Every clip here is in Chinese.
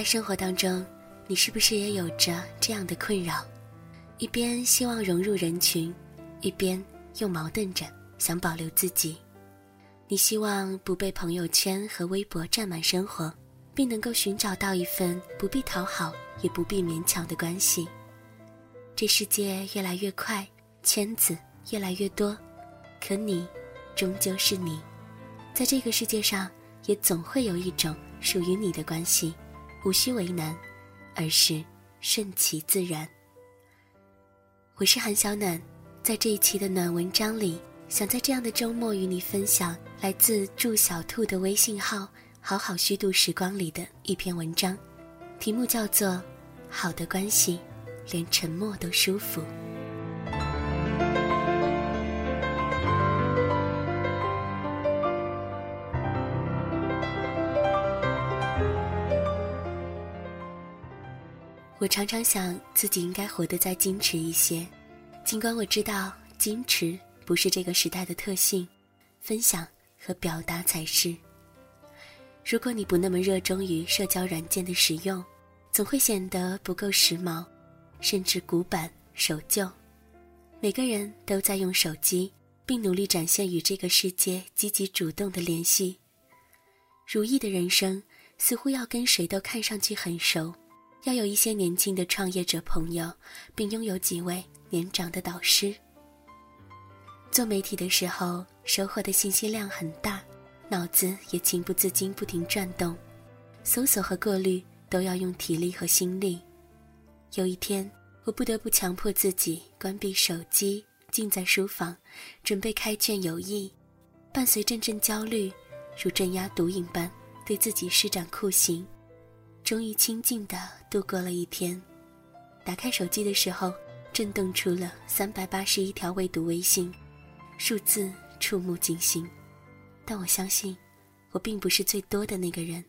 在生活当中，你是不是也有着这样的困扰？一边希望融入人群，一边又矛盾着想保留自己。你希望不被朋友圈和微博占满生活，并能够寻找到一份不必讨好也不必勉强的关系。这世界越来越快，圈子越来越多，可你，终究是你，在这个世界上，也总会有一种属于你的关系，无需为难，而是顺其自然。我是韩小暖，在这一期的暖文章里。想在这样的周末与你分享来自祝小兔的微信号“好好虚度时光”里的一篇文章，题目叫做《好的关系，连沉默都舒服》。我常常想自己应该活得再矜持一些，尽管我知道矜持。不是这个时代的特性，分享和表达才是。如果你不那么热衷于社交软件的使用，总会显得不够时髦，甚至古板守旧。每个人都在用手机，并努力展现与这个世界积极主动的联系。如意的人生似乎要跟谁都看上去很熟，要有一些年轻的创业者朋友，并拥有几位年长的导师。做媒体的时候，收获的信息量很大，脑子也情不自禁不停转动，搜索和过滤都要用体力和心力。有一天，我不得不强迫自己关闭手机，静在书房，准备开卷有益，伴随阵阵焦虑，如镇压毒瘾般对自己施展酷刑，终于清静地度过了一天。打开手机的时候，震动出了三百八十一条未读微信。数字触目惊心，但我相信，我并不是最多的那个人。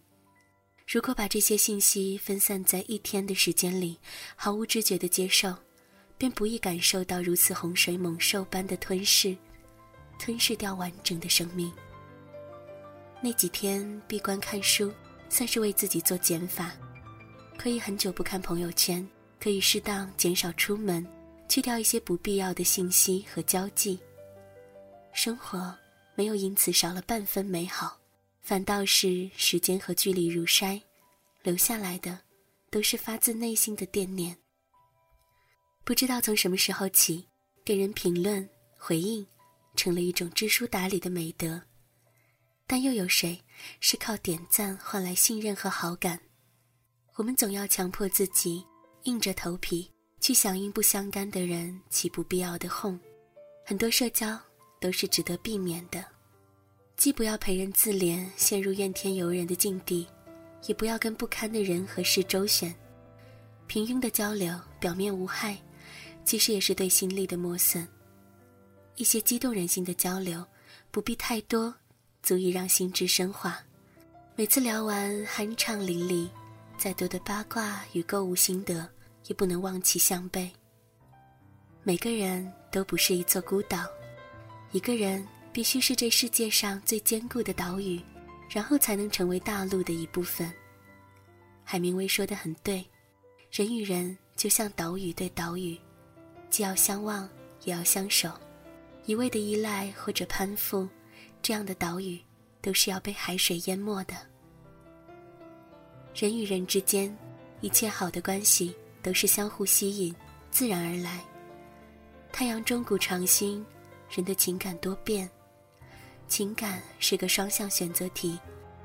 如果把这些信息分散在一天的时间里，毫无知觉的接受，便不易感受到如此洪水猛兽般的吞噬，吞噬掉完整的生命。那几天闭关看书，算是为自己做减法，可以很久不看朋友圈，可以适当减少出门，去掉一些不必要的信息和交际。生活没有因此少了半分美好，反倒是时间和距离如筛，留下来的都是发自内心的惦念。不知道从什么时候起，给人评论回应成了一种知书达理的美德，但又有谁是靠点赞换来信任和好感？我们总要强迫自己硬着头皮去响应不相干的人起不必要的哄，很多社交。都是值得避免的，既不要陪人自怜，陷入怨天尤人的境地，也不要跟不堪的人和事周旋。平庸的交流，表面无害，其实也是对心力的磨损。一些激动人心的交流，不必太多，足以让心智深化。每次聊完酣畅淋漓，再多的八卦与购物心得，也不能望其项背。每个人都不是一座孤岛。一个人必须是这世界上最坚固的岛屿，然后才能成为大陆的一部分。海明威说的很对，人与人就像岛屿对岛屿，既要相望，也要相守。一味的依赖或者攀附，这样的岛屿都是要被海水淹没的。人与人之间，一切好的关系都是相互吸引，自然而来。太阳中古长新。人的情感多变，情感是个双向选择题，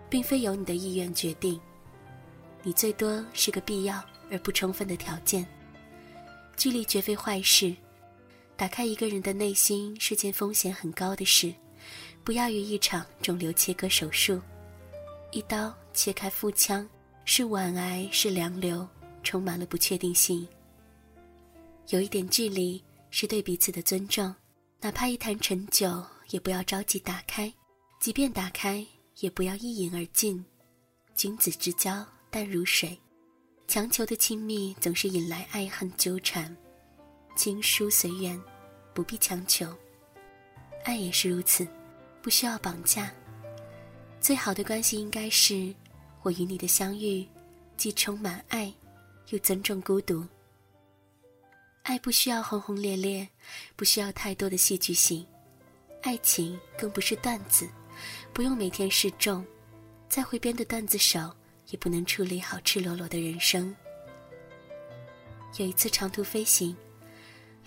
并非由你的意愿决定。你最多是个必要而不充分的条件。距离绝非坏事，打开一个人的内心是件风险很高的事，不亚于一场肿瘤切割手术。一刀切开腹腔，是晚癌是良瘤，充满了不确定性。有一点距离是对彼此的尊重。哪怕一坛陈酒，也不要着急打开；即便打开，也不要一饮而尽。君子之交淡如水，强求的亲密总是引来爱恨纠缠。亲疏随缘，不必强求。爱也是如此，不需要绑架。最好的关系应该是：我与你的相遇，既充满爱，又尊重孤独。爱不需要轰轰烈烈，不需要太多的戏剧性，爱情更不是段子，不用每天示众，再会编的段子手也不能处理好赤裸裸的人生。有一次长途飞行，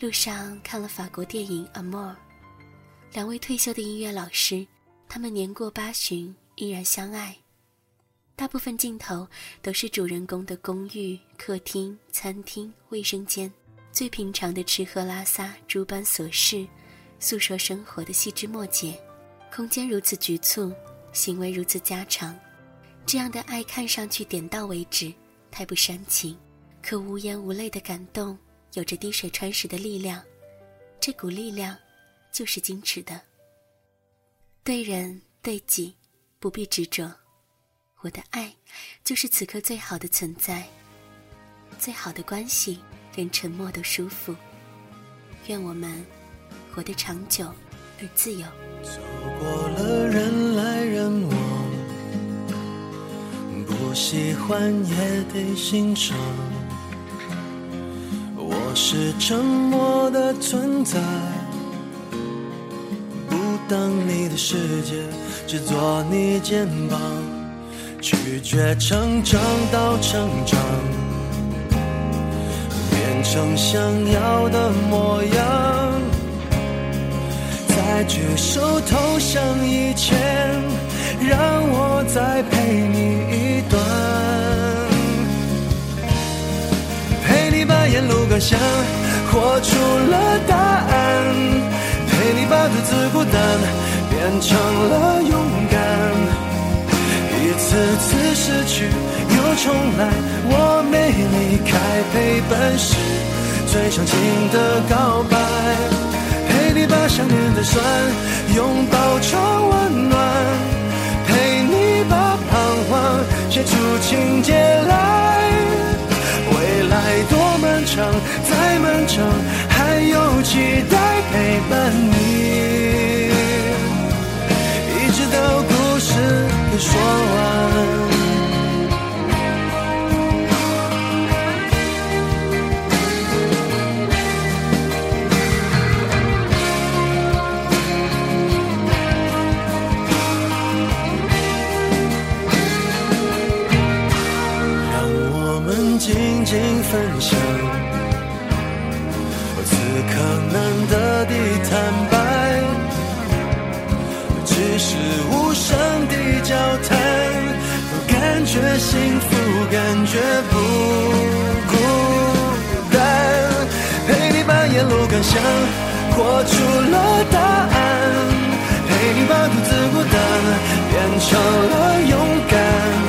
路上看了法国电影《Amour》，两位退休的音乐老师，他们年过八旬依然相爱。大部分镜头都是主人公的公寓、客厅、餐厅、卫生间。最平常的吃喝拉撒诸般琐事，诉说生活的细枝末节，空间如此局促，行为如此家常，这样的爱看上去点到为止，太不煽情，可无言无泪的感动，有着滴水穿石的力量，这股力量，就是矜持的。对人对己，不必执着，我的爱，就是此刻最好的存在，最好的关系。连沉默都舒服。愿我们活得长久而自由。走过了人来人往，不喜欢也得欣赏。我是沉默的存在，当你的世界，只做你肩膀，拒绝成长到成长。变成想要的模样，在举手投降以前，让我再陪你一段，陪你把沿路感想活出了答案，陪你把独自孤单变成了勇敢。一次次失去又重来，我没离开，陪伴是最长情的告白。陪你把想念的酸拥抱成温暖，陪你把彷徨写出情节来。未来多漫长，再漫长，有期待陪伴你，一直到故事。说完，让我们静静分享，可能的地坦白，只是无声的交谈。感觉幸福，感觉不孤单。陪你把沿路感想活出了答案，陪你把独自孤单变成了勇敢。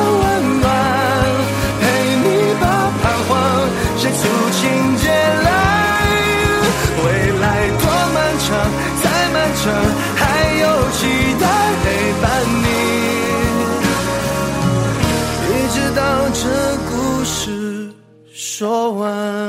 说完。